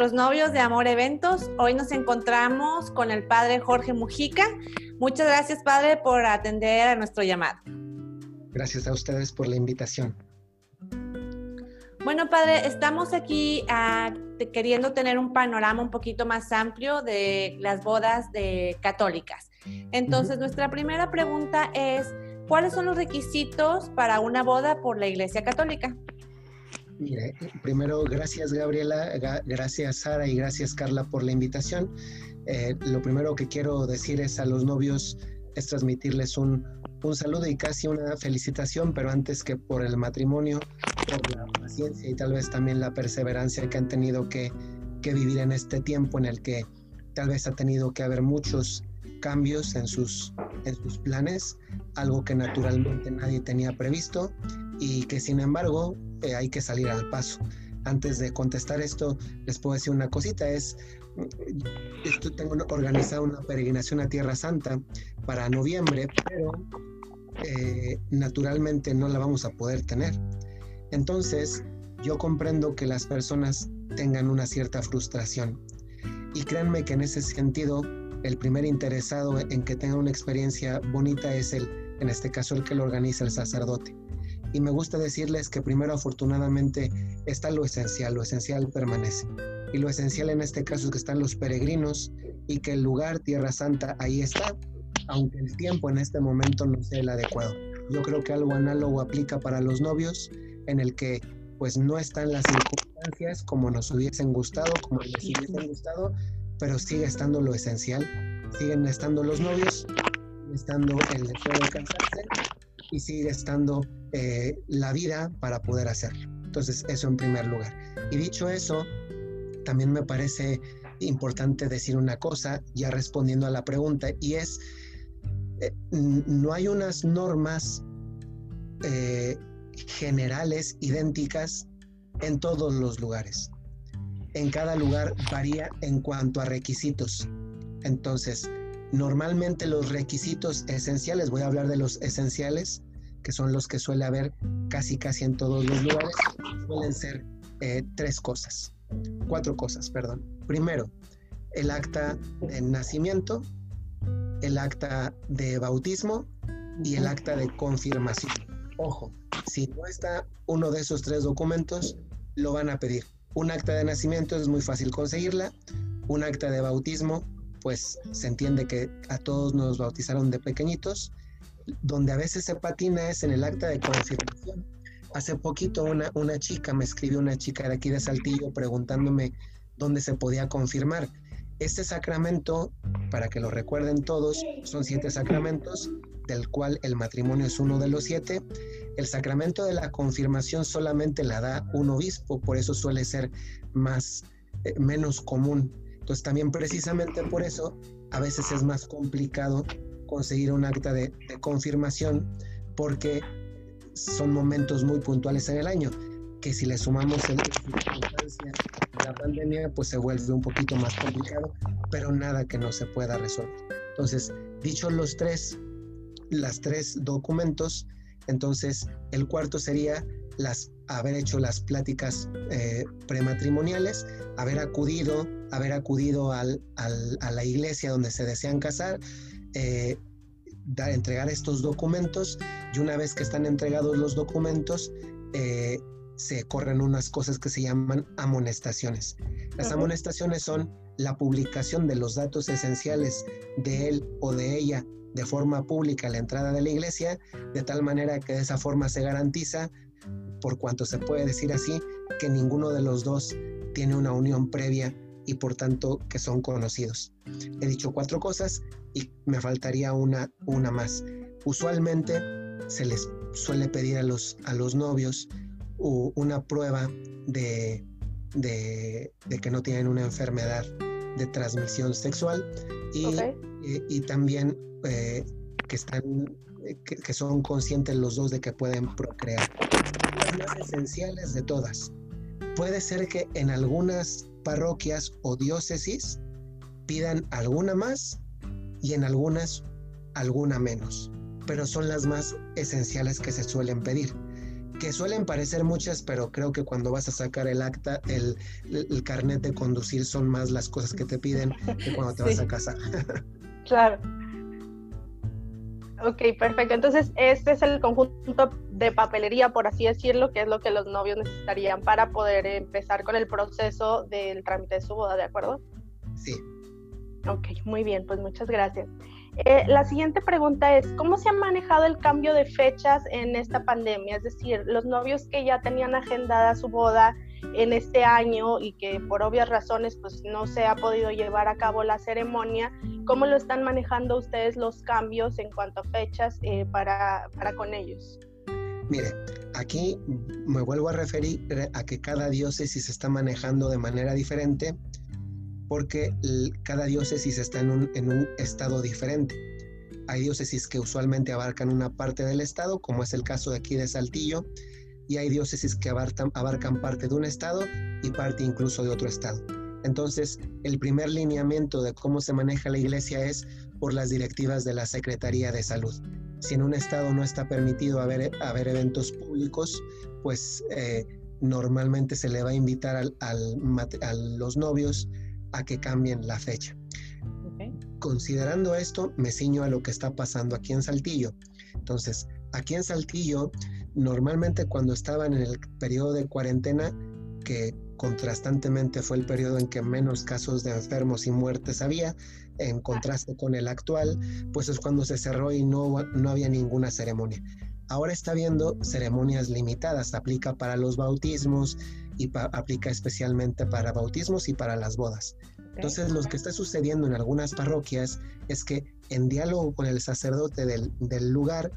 nuestros novios de Amor Eventos. Hoy nos encontramos con el padre Jorge Mujica. Muchas gracias, padre, por atender a nuestro llamado. Gracias a ustedes por la invitación. Bueno, padre, estamos aquí ah, queriendo tener un panorama un poquito más amplio de las bodas de católicas. Entonces, nuestra primera pregunta es, ¿cuáles son los requisitos para una boda por la Iglesia Católica? Mire, primero, gracias Gabriela, gracias Sara y gracias Carla por la invitación. Eh, lo primero que quiero decir es a los novios es transmitirles un, un saludo y casi una felicitación, pero antes que por el matrimonio, por la paciencia y tal vez también la perseverancia que han tenido que, que vivir en este tiempo en el que tal vez ha tenido que haber muchos cambios en sus, en sus planes, algo que naturalmente nadie tenía previsto y que sin embargo eh, hay que salir al paso. Antes de contestar esto, les puedo decir una cosita, es, esto tengo organizado una peregrinación a Tierra Santa para noviembre, pero eh, naturalmente no la vamos a poder tener. Entonces, yo comprendo que las personas tengan una cierta frustración. Y créanme que en ese sentido, el primer interesado en que tenga una experiencia bonita es el, en este caso, el que lo organiza el sacerdote. Y me gusta decirles que primero afortunadamente está lo esencial, lo esencial permanece. Y lo esencial en este caso es que están los peregrinos y que el lugar Tierra Santa ahí está, aunque el tiempo en este momento no sea el adecuado. Yo creo que algo análogo aplica para los novios, en el que pues no están las circunstancias como nos hubiesen gustado, como les hubiesen gustado, pero sigue estando lo esencial, siguen estando los novios, estando el deseo de casarse y sigue estando eh, la vida para poder hacerlo. Entonces, eso en primer lugar. Y dicho eso, también me parece importante decir una cosa, ya respondiendo a la pregunta, y es, eh, no hay unas normas eh, generales idénticas en todos los lugares. En cada lugar varía en cuanto a requisitos. Entonces, Normalmente los requisitos esenciales, voy a hablar de los esenciales, que son los que suele haber casi casi en todos los lugares, suelen ser eh, tres cosas, cuatro cosas, perdón. Primero, el acta de nacimiento, el acta de bautismo y el acta de confirmación. Ojo, si no está uno de esos tres documentos, lo van a pedir. Un acta de nacimiento es muy fácil conseguirla, un acta de bautismo pues se entiende que a todos nos bautizaron de pequeñitos. Donde a veces se patina es en el acta de confirmación. Hace poquito una, una chica, me escribió una chica de aquí de Saltillo preguntándome dónde se podía confirmar. Este sacramento, para que lo recuerden todos, son siete sacramentos, del cual el matrimonio es uno de los siete. El sacramento de la confirmación solamente la da un obispo, por eso suele ser más, eh, menos común entonces también precisamente por eso a veces es más complicado conseguir un acta de, confirmación porque son momentos muy puntuales en el año que si le sumamos el, la pandemia pues se vuelve un poquito más complicado pero nada que no se pueda resolver. Entonces dicho los tres las tres documentos entonces el cuarto sería las haber hecho las pláticas eh, prematrimoniales, haber acudido, haber acudido al, a la iglesia donde se desean casar, eh, entregar estos documentos y una vez que están entregados los documentos, eh, se corren unas cosas que se llaman amonestaciones. Las amonestaciones son la publicación de los datos esenciales de él o de ella de forma pública a la entrada de la iglesia, de tal manera que de esa forma se garantiza por cuanto se puede decir así que ninguno de los dos tiene una unión previa y por tanto que son conocidos. He dicho cuatro cosas y me faltaría una, una más. Usualmente se les suele pedir a los, a los novios una prueba de, de, que no tienen una enfermedad de transmisión sexual y, y, también eh, que, están, que, que son conscientes los dos de que pueden procrear más esenciales de todas. Puede ser que en algunas parroquias o diócesis pidan alguna más y en algunas alguna menos, pero son las más esenciales que se suelen pedir. que suelen parecer muchas, pero creo que cuando vas a sacar el acta, el, el carnet de conducir son más las cosas que te piden que cuando te vas a casar. claro. Ok, perfecto. Entonces, este es el conjunto de papelería, por así decirlo, que es lo que los novios necesitarían para poder empezar con el proceso del trámite de su boda, ¿de acuerdo? Sí. Ok, muy bien, pues muchas gracias. Eh, la siguiente pregunta es, ¿cómo se ha manejado el cambio de fechas en esta pandemia? Es decir, los novios que ya tenían agendada su boda en este año y que por obvias razones pues no se ha podido llevar a cabo la ceremonia, ¿cómo lo están manejando ustedes los cambios en cuanto a fechas eh, para, para con ellos? Mire, aquí me vuelvo a referir a que cada diócesis está manejando de manera diferente porque cada diócesis está en un, en un estado diferente. Hay diócesis que usualmente abarcan una parte del estado, como es el caso de aquí de Saltillo, y hay diócesis que abarcan, abarcan parte de un estado y parte incluso de otro estado. Entonces, el primer lineamiento de cómo se maneja la iglesia es por las directivas de la Secretaría de Salud. Si en un estado no está permitido haber, haber eventos públicos, pues eh, normalmente se le va a invitar al, a los novios a que cambien la fecha. Considerando esto, me ciño a lo que está pasando aquí en Saltillo. Entonces, aquí en Saltillo, normalmente cuando estaban en el periodo de cuarentena, que contrastantemente fue el periodo en que menos casos de enfermos y muertes había, en contraste con el actual, pues es cuando se cerró y no, no había ninguna ceremonia. Ahora está habiendo ceremonias limitadas, aplica para los bautismos, y aplica especialmente para bautismos y para las bodas. Entonces, lo que está sucediendo en algunas parroquias es que en diálogo con el sacerdote del, del lugar,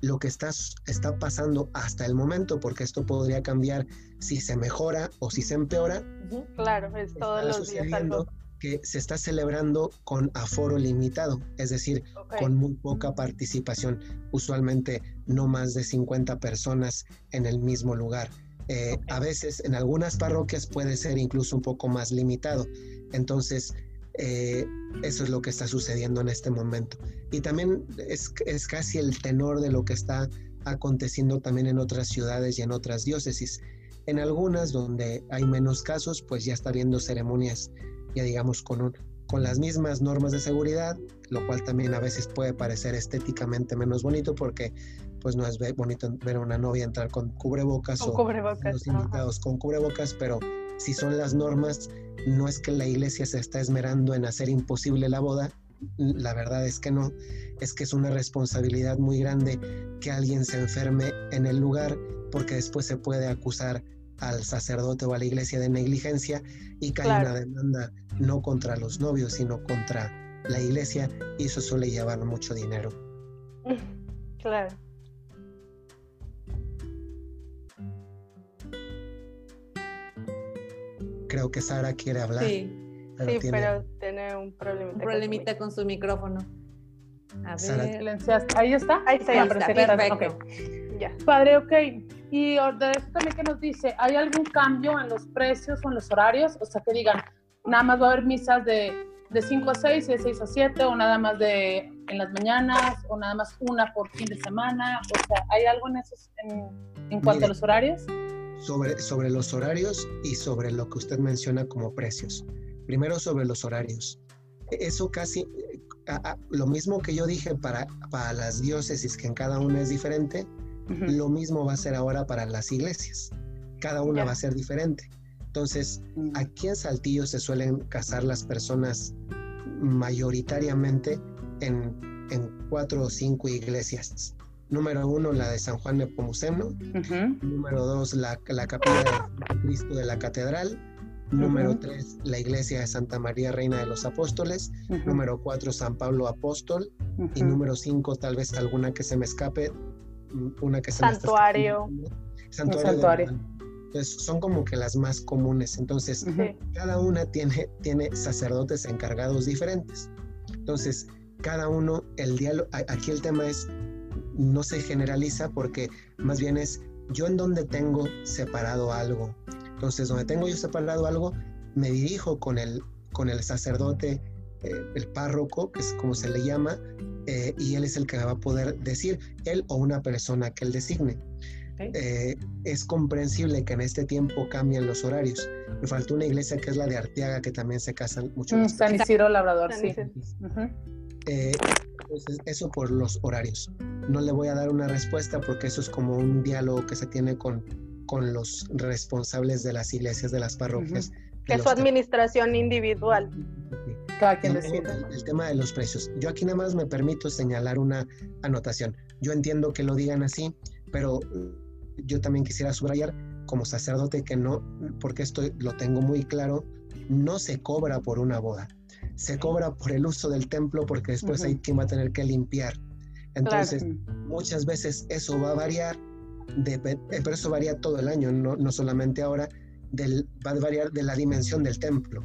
lo que está, está pasando hasta el momento, porque esto podría cambiar si se mejora o si se empeora. Claro, es todos los días que se está celebrando con aforo limitado, es decir, con muy poca participación, usualmente no más de 50 personas en el mismo lugar. Eh, a veces en algunas parroquias puede ser incluso un poco más limitado. Entonces, eh, eso es lo que está sucediendo en este momento. Y también es, es, casi el tenor de lo que está aconteciendo también en otras ciudades y en otras diócesis. En algunas donde hay menos casos, pues ya está habiendo ceremonias, ya digamos, con, un, con las mismas normas de seguridad, lo cual también a veces puede parecer estéticamente menos bonito porque pues no es bonito ver a una novia entrar con cubrebocas o los invitados con cubrebocas, pero si son las normas, no es que la iglesia se está esmerando en hacer imposible la boda, la verdad es que no, es que es una responsabilidad muy grande que alguien se enferme en el lugar porque después se puede acusar al sacerdote o a la iglesia de negligencia y cae una demanda no contra los novios, sino contra la iglesia y eso suele llevar mucho dinero. Claro. Creo que Sara quiere hablar. Sí, pero, sí, tiene... pero tiene un problemita. Un problemita con su, micrófono. A ver. Ahí está. Ahí está, perfecto. Ya. Padre, ok. Y de esto también que nos dice, ¿hay algún cambio en los precios o en los horarios? O sea, que digan, nada más va a haber misas de, de 5 a 6 de 6 a 7, o nada más de en las mañanas, o nada más una por fin de semana. O sea, ¿hay algo en, esos, en, en cuanto a los horarios? Sobre, sobre los horarios y sobre lo que usted menciona como precios. Primero sobre los horarios. Eso casi, lo mismo que yo dije para, para las diócesis, que en cada una es diferente, lo mismo va a ser ahora para las iglesias. Cada una va a ser diferente. Entonces, mm. aquí en Saltillo se suelen casar las personas mayoritariamente en, en cuatro o cinco iglesias. Número uno, la de San Juan Nepomuceno. Número dos, la, la capilla de Cristo de la Catedral. Número tres, la iglesia de Santa María Reina de los Apóstoles. Número cuatro, San Pablo Apóstol. Y número cinco, tal vez alguna que se me escape, una que se Santuario. me Santuario. Santuario. Entonces, son como que las más comunes. Entonces, cada una tiene, tiene sacerdotes encargados diferentes. Entonces, cada uno, el diálogo, aquí el tema es no se generaliza porque más bien es yo en donde tengo separado algo. Entonces, donde tengo yo separado algo, me dirijo con el, con el sacerdote, eh, el párroco, que es como se le llama, eh, y él es el que va a poder decir, él o una persona que él designe. Eh, es comprensible que en este tiempo cambien los horarios. Me faltó una iglesia que es la de Arteaga, que también se casan mucho. Mm, San Isidro Labrador, sí. Eh, eso por los horarios. No le voy a dar una respuesta porque eso es como un diálogo que se tiene con, con los responsables de las iglesias, de las parroquias. Que es su administración individual. Cada quien el, el, tema de los precios. Yo aquí nada más me permito señalar una anotación. Yo entiendo que lo digan así, pero yo también quisiera subrayar como sacerdote que no, porque esto lo tengo muy claro, no se cobra por una boda, se cobra por el uso del templo porque después hay quien va a tener que limpiar. Entonces, muchas veces eso va a variar, de, eh, pero eso varía todo el año, no, no solamente ahora, del, va a variar de la dimensión del templo.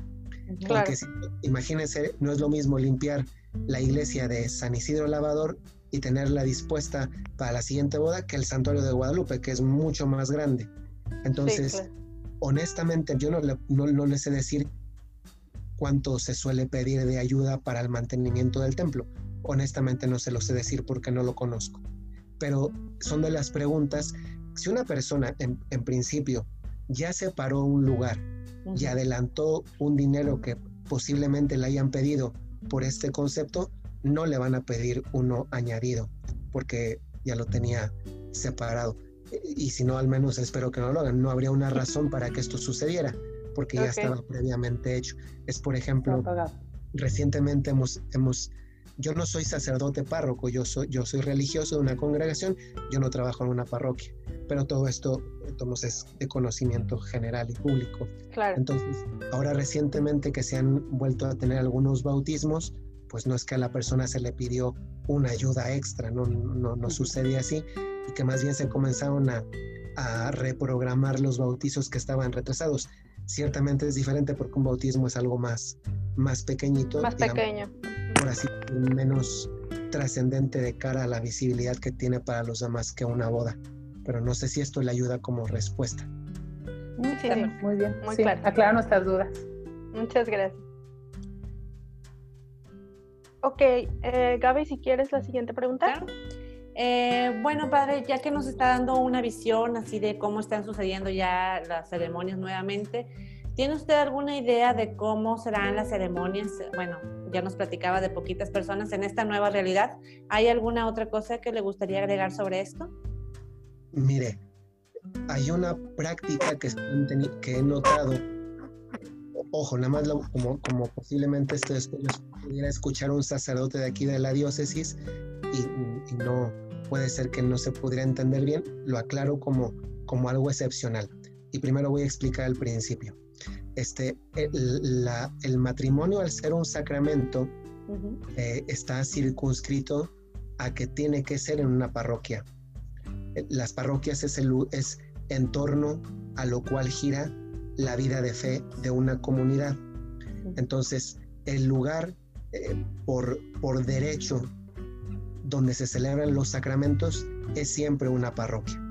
Porque imagínense, no es lo mismo limpiar la iglesia de San Isidro Lavador y tenerla dispuesta para la siguiente boda que el santuario de Guadalupe, que es mucho más grande. Entonces, honestamente, yo no le, no, sé decir cuánto se suele pedir de ayuda para el mantenimiento del templo. Honestamente no se lo sé decir porque no lo conozco. Pero son de las preguntas, si una persona en, en principio ya separó un lugar y adelantó un dinero que posiblemente le hayan pedido por este concepto, no le van a pedir uno añadido, porque ya lo tenía separado. Y si no, al menos espero que no lo hagan. No habría una razón para que esto sucediera, porque ya estaba previamente hecho. Es, por ejemplo, recientemente hemos, hemos, yo no soy sacerdote párroco, yo soy, yo soy religioso de una congregación, yo no trabajo en una parroquia, pero todo esto entonces, es de conocimiento general y público. Claro. Entonces, ahora recientemente que se han vuelto a tener algunos bautismos, pues no es que a la persona se le pidió una ayuda extra, no, no, no sucede así, y que más bien se comenzaron a, a reprogramar los bautizos que estaban retrasados. Ciertamente es diferente porque un bautismo es algo más, más pequeñito. Más pequeño. Por así menos trascendente de cara a la visibilidad que tiene para los demás que una boda. Pero no sé si esto le ayuda como respuesta. Muy bien, muy bien. Muy claro. Aclara nuestras dudas. Muchas gracias. Ok, eh, Gaby, si quieres la siguiente pregunta. Eh, bueno, padre, ya que nos está dando una visión así de cómo están sucediendo ya las ceremonias nuevamente, ¿tiene usted alguna idea de cómo serán las ceremonias? Bueno, ya nos platicaba de poquitas personas en esta nueva realidad. ¿Hay alguna otra cosa que le gustaría agregar sobre esto? Mire, hay una práctica que, he notado ojo, nada más como, posiblemente esto pudiera escuchar un sacerdote de aquí de la diócesis y, no puede ser que no se pudiera entender bien, lo aclaro como, como algo excepcional. Y primero voy a explicar el principio. Este, el, la, el matrimonio al ser un sacramento eh, está circunscrito a que tiene que ser en una parroquia. Las parroquias es, el, es en torno a lo cual gira la vida de fe de una comunidad. Entonces, el lugar eh, por, por derecho donde se celebran los sacramentos es siempre una parroquia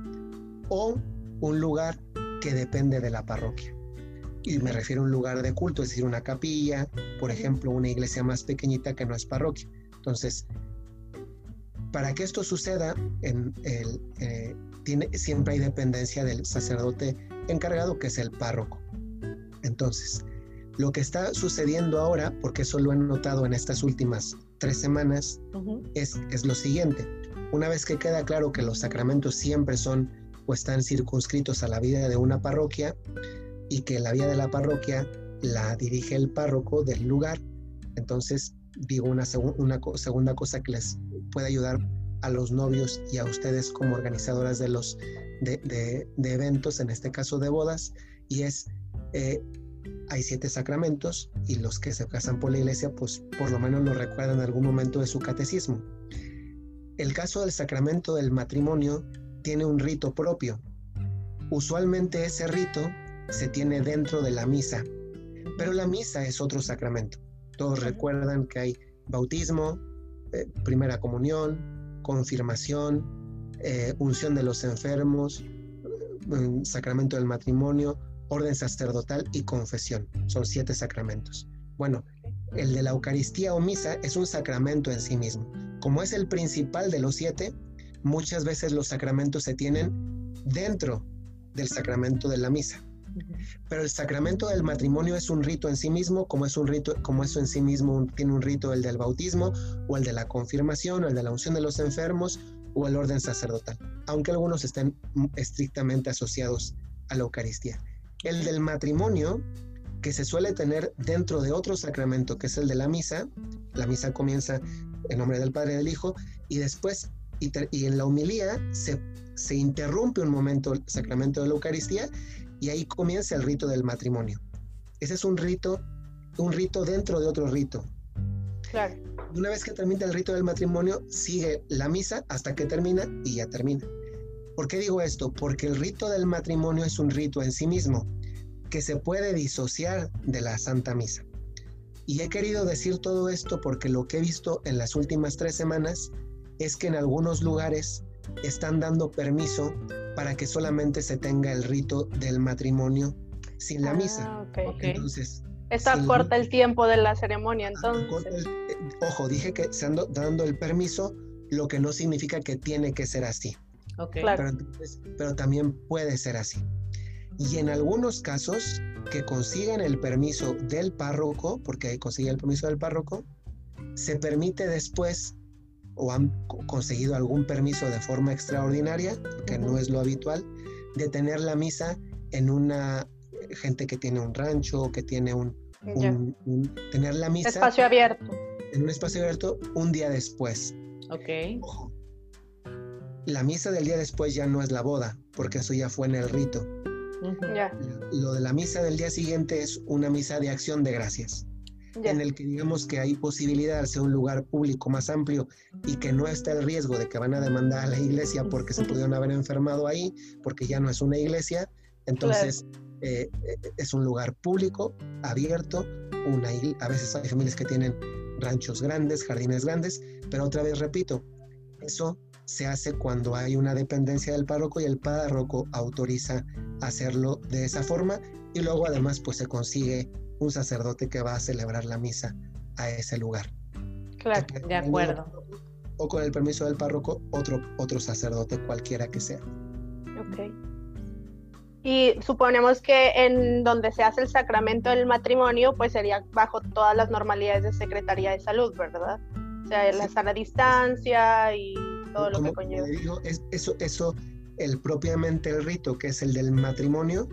o un lugar que depende de la parroquia. Y me refiero a un lugar de culto, es decir, una capilla, por ejemplo, una iglesia más pequeñita que no es parroquia. Entonces, para que esto suceda, en el, eh, tiene, siempre hay dependencia del sacerdote encargado, que es el párroco. Entonces, lo que está sucediendo ahora, porque eso lo he notado en estas últimas tres semanas, es, es lo siguiente. Una vez que queda claro que los sacramentos siempre son o están circunscritos a la vida de una parroquia y que la vida de la parroquia la dirige el párroco del lugar, entonces digo una, una segunda cosa que les puede ayudar a los novios y a ustedes como organizadoras de los de, eventos, en este caso de bodas, y es, eh, hay siete sacramentos y los que se casan por la iglesia, pues por lo menos lo recuerdan en algún momento de su catecismo. El caso del sacramento del matrimonio tiene un rito propio. Usualmente ese rito se tiene dentro de la misa, pero la misa es otro sacramento. Todos recuerdan que hay bautismo, eh, primera comunión, confirmación, eh, unción de los enfermos, eh, sacramento del matrimonio, orden sacerdotal y confesión. Son siete sacramentos. Bueno, el de la Eucaristía o misa es un sacramento en sí mismo. Como es el principal de los siete, muchas veces los sacramentos se tienen dentro del sacramento de la misa. Pero el sacramento del matrimonio es un rito en sí mismo, como es un rito, como eso en sí mismo tiene un rito el del bautismo, o el de la confirmación, o el de la unción de los enfermos, o el orden sacerdotal, aunque algunos estén estrictamente asociados a la Eucaristía. El del matrimonio, que se suele tener dentro de otro sacramento, que es el de la misa, la misa comienza en nombre del Padre y del Hijo, y después, y, y en la humilía se, se interrumpe un momento el sacramento de la Eucaristía y ahí comienza el rito del matrimonio. Ese es un rito, un rito dentro de otro rito. Claro. Una vez que termina el rito del matrimonio, sigue la misa hasta que termina y ya termina. ¿Por qué digo esto? Porque el rito del matrimonio es un rito en sí mismo que se puede disociar de la Santa Misa. Y he querido decir todo esto porque lo que he visto en las últimas tres semanas es que en algunos lugares están dando permiso para que solamente se tenga el rito del matrimonio sin la misa. Ah, entonces, Está corta el tiempo de la ceremonia, entonces. Eh, ojo, dije que se anda dando el permiso, lo que no significa que tiene que ser así. Okay. Pero, pero también puede ser así. Y en algunos casos que consigan el permiso del párroco, porque consigue el permiso del párroco, se permite después o han conseguido algún permiso de forma extraordinaria, que no es lo habitual, de tener la misa en una eh, gente que tiene un rancho o que tiene un, tener la misa espacio abierto en un espacio abierto un día después. Ok. La misa del día después ya no es la boda, porque eso ya fue en el rito. Lo de la misa del día siguiente es una misa de acción de gracias en el que digamos que hay posibilidad de ser un lugar público más amplio y que no está el riesgo de que van a demandar a la iglesia porque se pudieron haber enfermado ahí, porque ya no es una iglesia, entonces eh, eh, es un lugar público, abierto, una a veces hay familias que tienen ranchos grandes, jardines grandes, pero otra vez repito, eso se hace cuando hay una dependencia del párroco y el párroco autoriza hacerlo de esa forma y luego además pues se consigue un sacerdote que va a celebrar la misa a ese lugar. Claro, de acuerdo. O con el permiso del párroco, otro, otro sacerdote cualquiera que sea. Ok. Y suponemos que en donde se hace el sacramento del matrimonio, pues sería bajo todas las normalidades de Secretaría de Salud, ¿verdad? Sea, la sana distancia y todo lo que conlleva. Digo, es, eso, eso el propiamente el rito, que es el del matrimonio,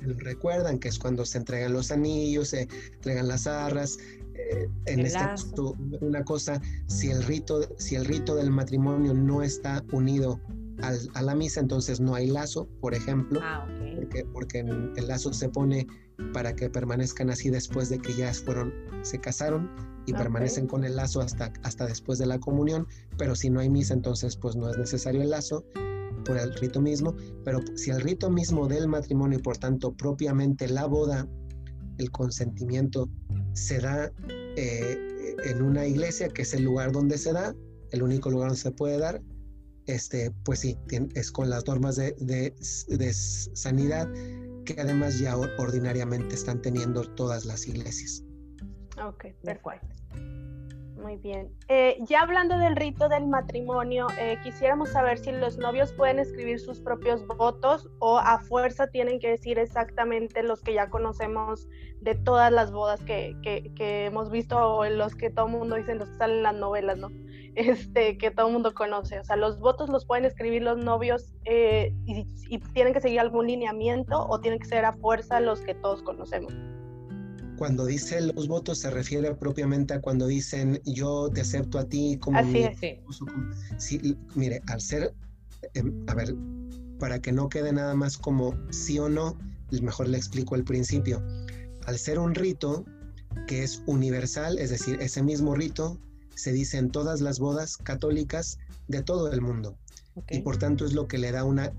recuerdan que es cuando se entregan los anillos, se entregan las arras. Eh, en este caso, una cosa, si el rito, si el rito del matrimonio no está unido a la misa, entonces no hay lazo, por ejemplo, ah, porque, porque el lazo se pone para que permanezcan así después de que ya fueron, se casaron y permanecen con el lazo hasta, hasta después de la comunión, pero si no hay misa, entonces pues no es necesario el lazo por el rito mismo, pero si el rito mismo del matrimonio y por tanto propiamente la boda, el consentimiento se da eh, en una iglesia, que es el lugar donde se da, el único lugar donde se puede dar, este, pues sí, es con las normas de, de, de sanidad que además ya ordinariamente están teniendo todas las iglesias. Ok, perfecto. Muy bien. Eh, ya hablando del rito del matrimonio, eh, quisiéramos saber si los novios pueden escribir sus propios votos o a fuerza tienen que decir exactamente los que ya conocemos de todas las bodas que, que, hemos visto o en los que todo el mundo dice, los que salen en las novelas, ¿no? Este, que todo el mundo conoce. O sea, los votos los pueden escribir los novios eh, y, y tienen que seguir algún lineamiento o tienen que ser a fuerza los que todos conocemos cuando dice los votos se refiere propiamente a cuando dicen yo te acepto a ti como Así Sí, mire, al ser, em, a ver, para que no quede nada más como sí o no, mejor le explico el principio. Al ser un rito que es universal, es decir, ese mismo rito se dice en todas las bodas católicas de todo el mundo. Y por tanto es lo que le da una,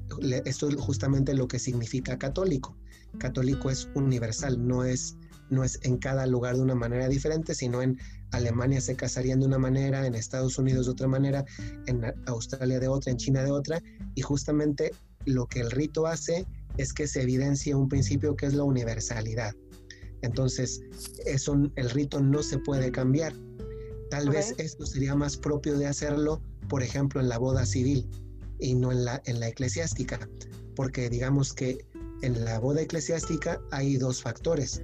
esto es justamente lo que significa católico. Católico es universal, no es no es en cada lugar de una manera diferente, sino en Alemania se casarían de una manera, en Estados Unidos de otra manera, en Australia de otra, en China de otra, y justamente lo que el rito hace es que se evidencia un principio que es la universalidad. Entonces, eso, el rito no se puede cambiar. Tal vez esto sería más propio de hacerlo, por ejemplo, en la boda civil. y no en la, en la eclesiástica, porque digamos que en la boda eclesiástica hay dos factores,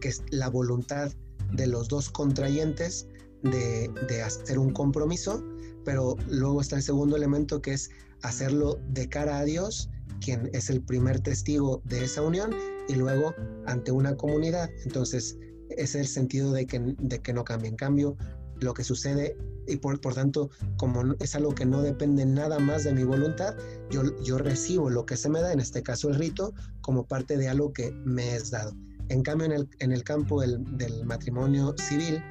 que es la voluntad de los dos contrayentes de, de hacer un compromiso, pero luego está el segundo elemento que es hacerlo de cara a Dios, quien es el primer testigo de esa unión, y luego ante una comunidad. Entonces, es el sentido de que, de que no cambie. En cambio, lo que sucede y por, por, tanto, como es algo que no depende nada más de mi voluntad, yo, yo recibo lo que se me da, en este caso el rito, como parte de algo que me es dado. En cambio, en el, en el campo del, del matrimonio civil,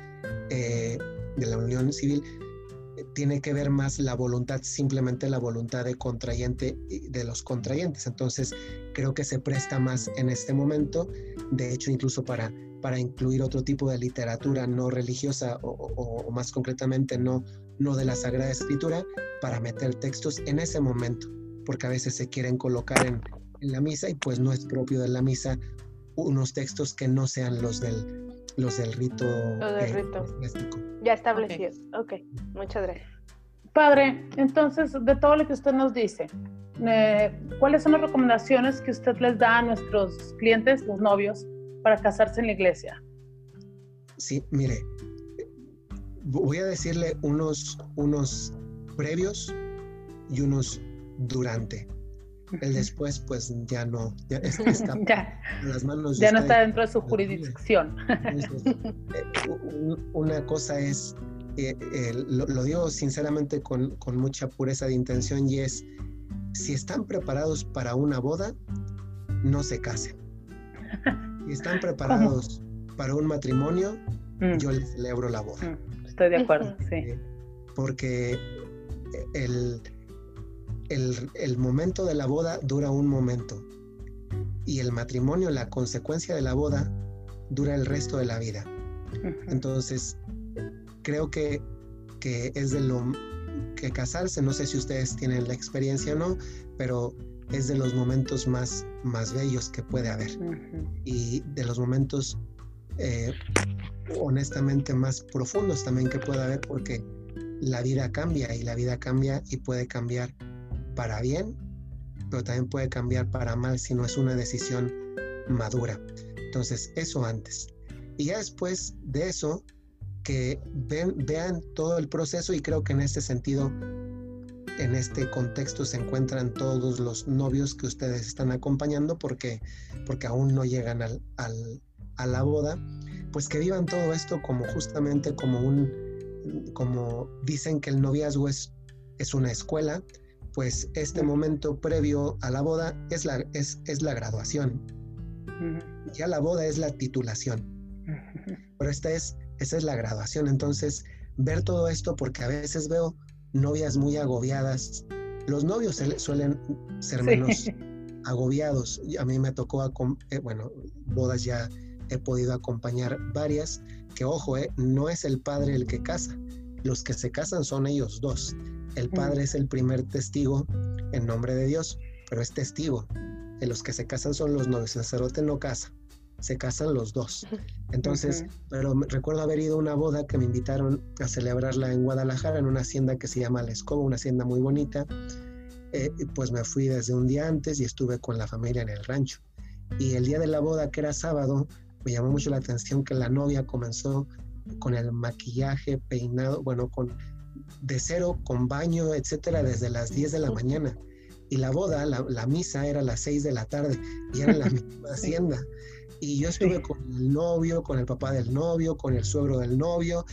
eh, de la unión civil, tiene que ver más la voluntad, simplemente la voluntad de contrayente de los contrayentes. Entonces, creo que se presta más en este momento, de hecho, incluso para para incluir otro tipo de literatura no religiosa o, más concretamente no, no de la Sagrada Escritura, para meter textos en ese momento, porque a veces se quieren colocar en, la misa y pues no es propio de la misa unos textos que no sean los del, los del rito. Eh, ya establecido. ok, muchas gracias. Padre, entonces, de todo lo que usted nos dice, eh, ¿cuáles son las recomendaciones que usted les da a nuestros clientes, los novios, para casarse en la iglesia? Sí, mire, voy a decirle unos, unos previos y unos durante. El después, pues ya no, ya está las manos. Ya no está dentro de su jurisdicción. Eh, una cosa es, eh, eh, lo, digo sinceramente con, con mucha pureza de intención y es, si están preparados para una boda, no se casen y están preparados para un matrimonio, mm. yo les celebro la boda. Mm, estoy de acuerdo, sí. Eh, porque el, el, momento de la boda dura un momento y el matrimonio, la consecuencia de la boda, dura el resto de la vida. Entonces, creo que, que es de lo que casarse, no sé si ustedes tienen la experiencia o no, pero es de los momentos más, más bellos que puede haber y de los momentos eh, honestamente más profundos también que puede haber porque la vida cambia y la vida cambia y puede cambiar para bien, pero también puede cambiar para mal si no es una decisión madura. Entonces, eso antes. Y ya después de eso, que ven, vean todo el proceso y creo que en este sentido en este contexto se encuentran todos los novios que ustedes están acompañando porque, porque aún no llegan al, a la boda, pues que vivan todo esto como justamente como un, como dicen que el noviazgo es, es una escuela, pues este momento previo a la boda es la, es, es la graduación. Ya la boda es la titulación. Pero esta es, esa es la graduación. Entonces, ver todo esto, porque a veces veo novias muy agobiadas. Los novios suelen ser menos agobiados. A mí me tocó, eh, bueno, bodas ya he podido acompañar varias, que ojo, eh, no es el padre el que casa, los que se casan son ellos dos. El padre es el primer testigo en nombre de Dios, pero es testigo. Los que se casan son los novios, el sacerdote no casa se casan los dos. Entonces, pero recuerdo haber ido a una boda que me invitaron a celebrarla en Guadalajara, en una hacienda que se llama La Escoba, una hacienda muy bonita. Eh, pues me fui desde un día antes y estuve con la familia en el rancho. Y el día de la boda, que era sábado, me llamó mucho la atención que la novia comenzó con el maquillaje, peinado, bueno, con de cero, con baño, etcétera, desde las 10 de la mañana. Y la boda, la, la misa era a las 6 de la tarde y era en la misma hacienda. Y yo estuve con el novio, con el papá del novio, con el suegro del novio,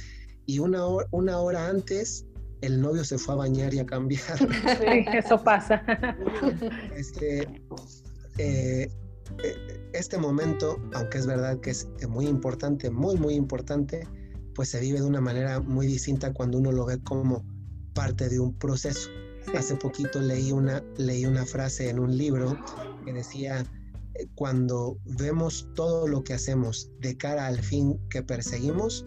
y una hora, una hora antes el novio se fue a bañar y a cambiar. Sí, eso pasa. Este, eh, eh, este momento, aunque es verdad que es muy importante, muy, muy importante, pues se vive de una manera muy distinta cuando uno lo ve como parte de un proceso. Hace poquito leí una, leí una frase en un libro que decía, cuando vemos todo lo que hacemos de cara al fin que perseguimos,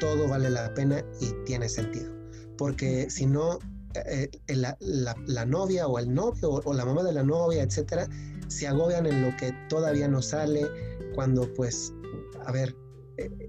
todo vale la pena y tiene sentido. Porque si no, eh, eh, la, novia o el novio o, la mamá de la novia, etcétera, se agobian en lo que todavía no sale, cuando pues, a ver, eh,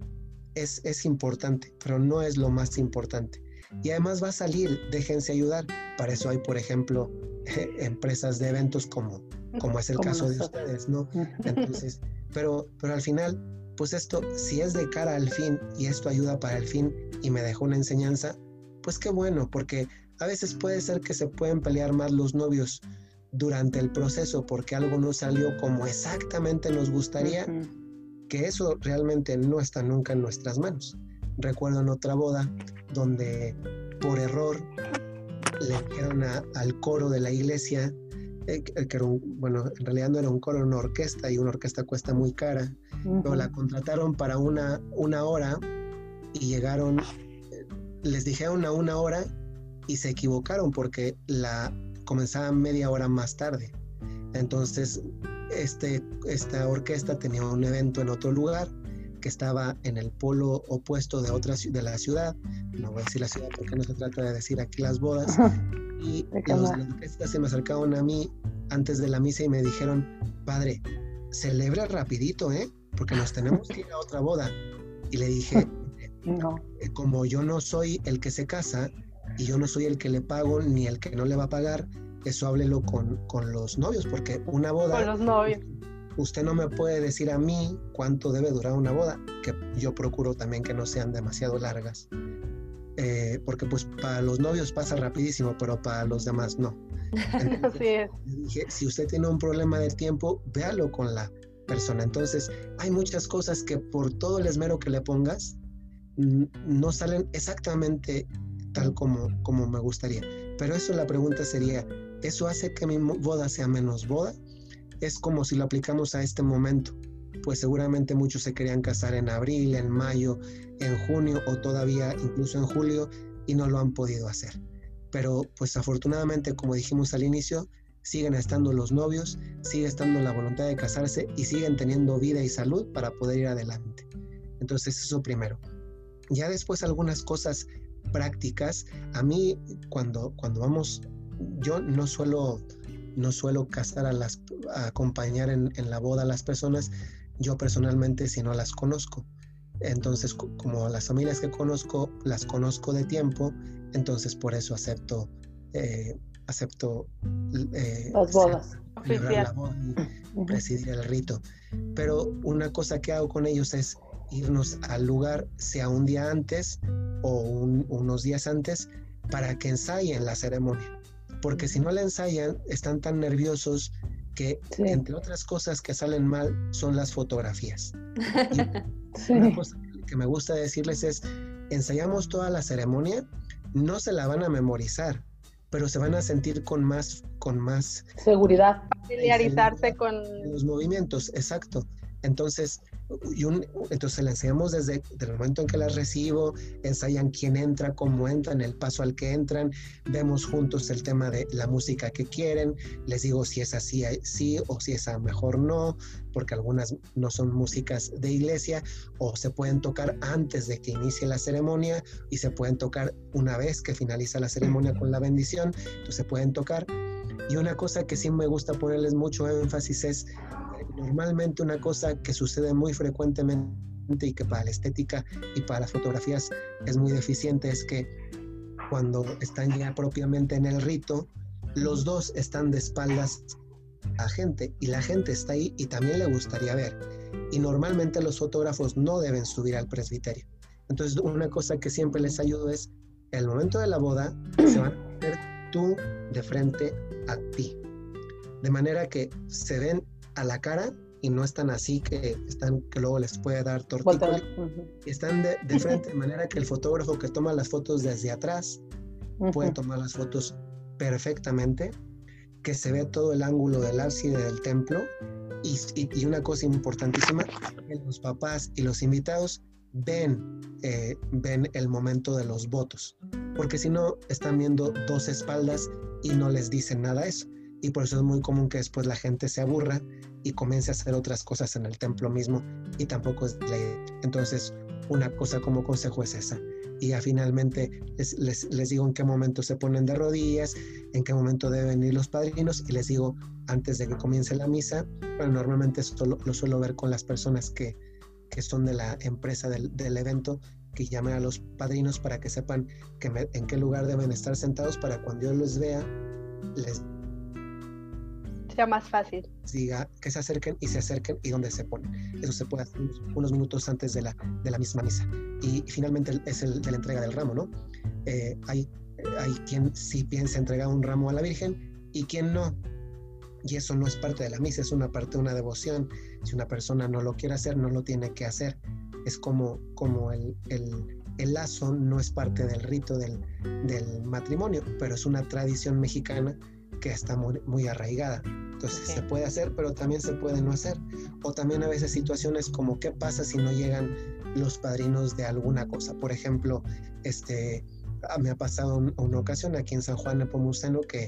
es, es importante, pero no es lo más importante. y además va a salir, déjense ayudar. Para eso hay, por ejemplo, empresas de eventos como, como es el caso de ustedes, ¿no? Entonces, pero, pero al final, pues esto, si es de cara al fin y esto ayuda para el fin y me dejó una enseñanza, pues qué bueno, porque a veces puede ser que se pueden pelear más los novios durante el proceso porque algo no salió como exactamente nos gustaría, que eso realmente no está nunca en nuestras manos. Recuerdo en otra boda donde por error le dijeron al coro de la iglesia, eh, que era un, bueno, en realidad no era un coro, era una orquesta y una orquesta cuesta muy cara, pero la contrataron para una, una hora y llegaron, eh, les dijeron a una hora y se equivocaron porque la comenzaba media hora más tarde. Entonces, este, esta orquesta tenía un evento en otro lugar que estaba en el polo opuesto de otra de la ciudad. No voy a decir la ciudad porque no se trata de decir aquí las bodas. Y los orquesta se me acercaron a mí antes de la misa y me dijeron, padre, celebra rapidito, ¿eh? Porque nos tenemos que ir a otra boda. Y le dije, no. Eh, como yo no soy el que se casa, y yo no soy el que le pago ni el que no le va a pagar, eso háblelo con, con los novios, porque una boda... Con los novios. Usted no me puede decir a mí cuánto debe durar una boda, que yo procuro también que no sean demasiado largas. Eh, porque pues para los novios pasa rapidísimo, pero para los demás no. Así es. Dije, si usted tiene un problema de tiempo, véalo con la persona. Entonces, hay muchas cosas que por todo el esmero que le pongas, no salen exactamente tal como, como me gustaría. Pero eso la pregunta sería, ¿eso hace que mi boda sea menos boda? Es como si lo aplicamos a este momento. Pues seguramente muchos se querían casar en abril, en mayo, en junio o todavía incluso en julio y no lo han podido hacer. Pero pues afortunadamente, como dijimos al inicio, siguen estando los novios, sigue estando la voluntad de casarse y siguen teniendo vida y salud para poder ir adelante. Entonces eso primero. Ya después algunas cosas prácticas. A mí cuando, cuando vamos, yo no suelo, no suelo casar a las, acompañar en, la boda a las personas, yo personalmente si no las conozco. Entonces, como las familias que conozco, las conozco de tiempo, entonces por eso acepto, eh, acepto eh, las bodas. La boda presidir el rito. Pero una cosa que hago con ellos es irnos al lugar, sea un día antes o unos días antes, para que ensayen la ceremonia. Porque si no la ensayan, están tan nerviosos que, entre otras cosas que salen mal, son las fotografías. Una cosa que me gusta decirles es, ensayamos toda la ceremonia, no se la van a memorizar, pero se van a sentir con más, con más seguridad. Familiarizarse con los movimientos, exacto. Entonces, y entonces le enseñamos desde, el momento en que las recibo, ensayan quién entra, cómo entran, el paso al que entran, vemos juntos el tema de la música que quieren, les digo si es así, sí, o si es a mejor no, porque algunas no son músicas de iglesia, o se pueden tocar antes de que inicie la ceremonia y se pueden tocar una vez que finaliza la ceremonia con la bendición, entonces se pueden tocar. Y una cosa que sí me gusta ponerles mucho énfasis es normalmente una cosa que sucede muy frecuentemente y que para la estética y para las fotografías es muy deficiente es que cuando están ya propiamente en el rito, los dos están de espaldas a gente y la gente está ahí y también le gustaría ver. Y normalmente los fotógrafos no deben subir al presbiterio. Entonces una cosa que siempre les ayudo es, el momento de la boda, se van a ver tú de frente a ti. De manera que se ven a la cara y no están así que están que luego les puede dar tortícolis. Están de, de, frente de manera que el fotógrafo que toma las fotos desde atrás puede tomar las fotos perfectamente, que se ve todo el ángulo del ábside del templo y, y, una cosa importantísima, que los papás y los invitados ven, eh, ven el momento de los votos, porque si no están viendo dos espaldas y no les dicen nada eso y por eso es muy común que después la gente se aburra y comience a hacer otras cosas en el templo mismo y tampoco es la idea. Entonces, una cosa como consejo es esa. Y ya finalmente les, les, digo en qué momento se ponen de rodillas, en qué momento deben ir los padrinos y les digo antes de que comience la misa, bueno, normalmente esto lo, suelo ver con las personas que, que son de la empresa del, del, evento, que llamen a los padrinos para que sepan que en qué lugar deben estar sentados para cuando yo los vea, les sea más fácil. Diga que se acerquen y se acerquen y dónde se ponen. Eso se puede hacer unos minutos antes de la, de la misma misa. Y, finalmente es el de la entrega del ramo, ¿no? Eh, hay, hay quien sí piensa entregar un ramo a la Virgen y quien no. Y eso no es parte de la misa, es una parte de una devoción. Si una persona no lo quiere hacer, no lo tiene que hacer. Es como, como el, el, el lazo no es parte del rito del, del, matrimonio, pero es una tradición mexicana que está muy, muy arraigada. Entonces se puede hacer, pero también se puede no hacer. O también a veces situaciones como qué pasa si no llegan los padrinos de alguna cosa. Por ejemplo, este, ah, me ha pasado una ocasión aquí en San Juan de Pomuceno que,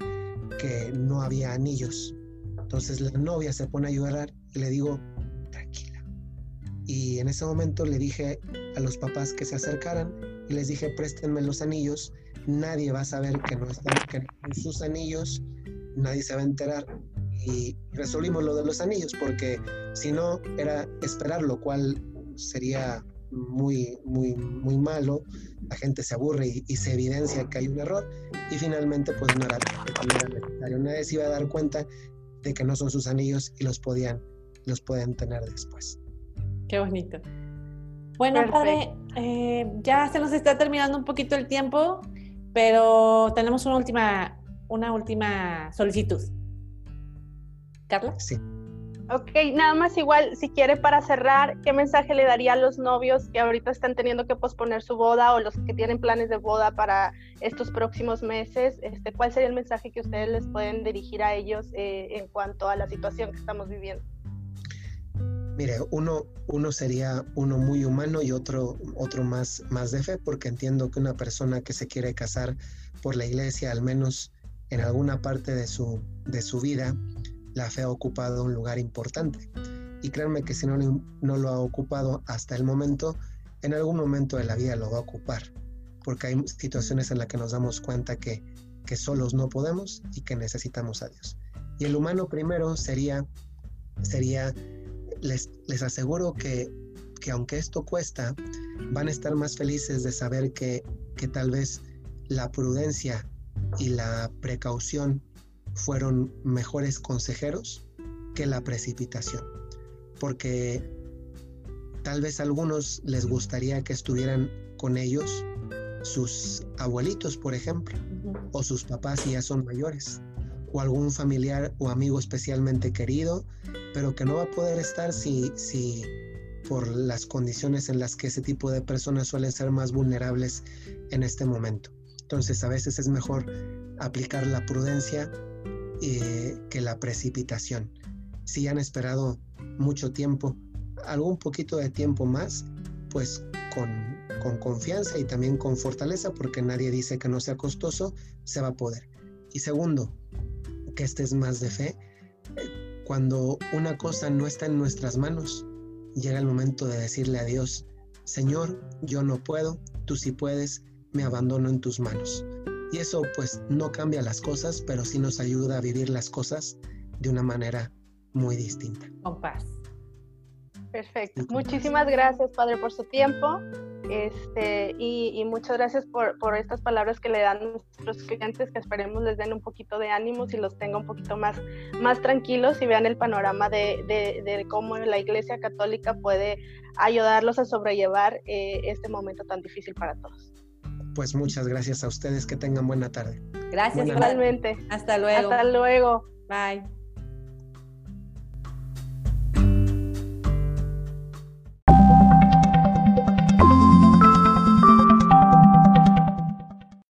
que no había anillos. Entonces la novia se pone a llorar y le digo, tranquila. Y en ese momento le dije a los papás que se acercaran y les dije, préstenme los anillos. Nadie va a saber que no están que sus anillos, nadie se va a enterar y resolvimos lo de los anillos porque si no era esperar, lo cual sería muy, muy, muy malo. La gente se aburre y, se evidencia que hay un error y finalmente pues no era, necesario. Nadie se iba a dar cuenta de que no son sus anillos y los podían, los pueden tener después. Qué bonito. Bueno, padre, eh, ya se nos está terminando un poquito el tiempo, pero tenemos una última, una última solicitud. Carla. Sí. Ok, nada más igual, si quiere para cerrar, ¿qué mensaje le daría a los novios que ahorita están teniendo que posponer su boda o los que tienen planes de boda para estos próximos meses? Este, ¿Cuál sería el mensaje que ustedes les pueden dirigir a ellos eh, en cuanto a la situación que estamos viviendo? Mire, uno, uno sería uno muy humano y otro, otro más, más de fe, porque entiendo que una persona que se quiere casar por la iglesia, al menos en alguna parte de su, de su vida, la fe ha ocupado un lugar importante. Y créanme que si no, no lo ha ocupado hasta el momento, en algún momento de la vida lo va a ocupar, porque hay situaciones en las que nos damos cuenta que, que solos no podemos y que necesitamos a Dios. Y el humano primero sería, sería les, les aseguro que, que aunque esto cuesta, van a estar más felices de saber que, que tal vez la prudencia y la precaución fueron mejores consejeros que la precipitación, porque tal vez a algunos les gustaría que estuvieran con ellos sus abuelitos, por ejemplo, o sus papás si ya son mayores, o algún familiar o amigo especialmente querido, pero que no va a poder estar si, si por las condiciones en las que ese tipo de personas suelen ser más vulnerables en este momento. Entonces a veces es mejor aplicar la prudencia eh, que la precipitación. Si han esperado mucho tiempo, algún poquito de tiempo más, pues con, con confianza y también con fortaleza, porque nadie dice que no sea costoso, se va a poder. Y segundo, que estés más de fe. Cuando una cosa no está en nuestras manos, llega el momento de decirle a Dios, Señor, yo no puedo, tú sí puedes, me abandono en tus manos. Y eso pues no cambia las cosas, pero sí nos ayuda a vivir las cosas de una manera muy distinta. Con paz. Perfecto. Muchísimas gracias, Padre, por su tiempo. Este, y, muchas gracias por, por, estas palabras que le dan a nuestros clientes, que esperemos les den un poquito de ánimos y los tenga un poquito más, más tranquilos y vean el panorama de, de, cómo la Iglesia Católica puede ayudarlos a sobrellevar eh, este momento tan difícil para todos pues muchas gracias a ustedes. Que tengan buena tarde. Gracias, igualmente. Hasta luego. Hasta luego. Bye.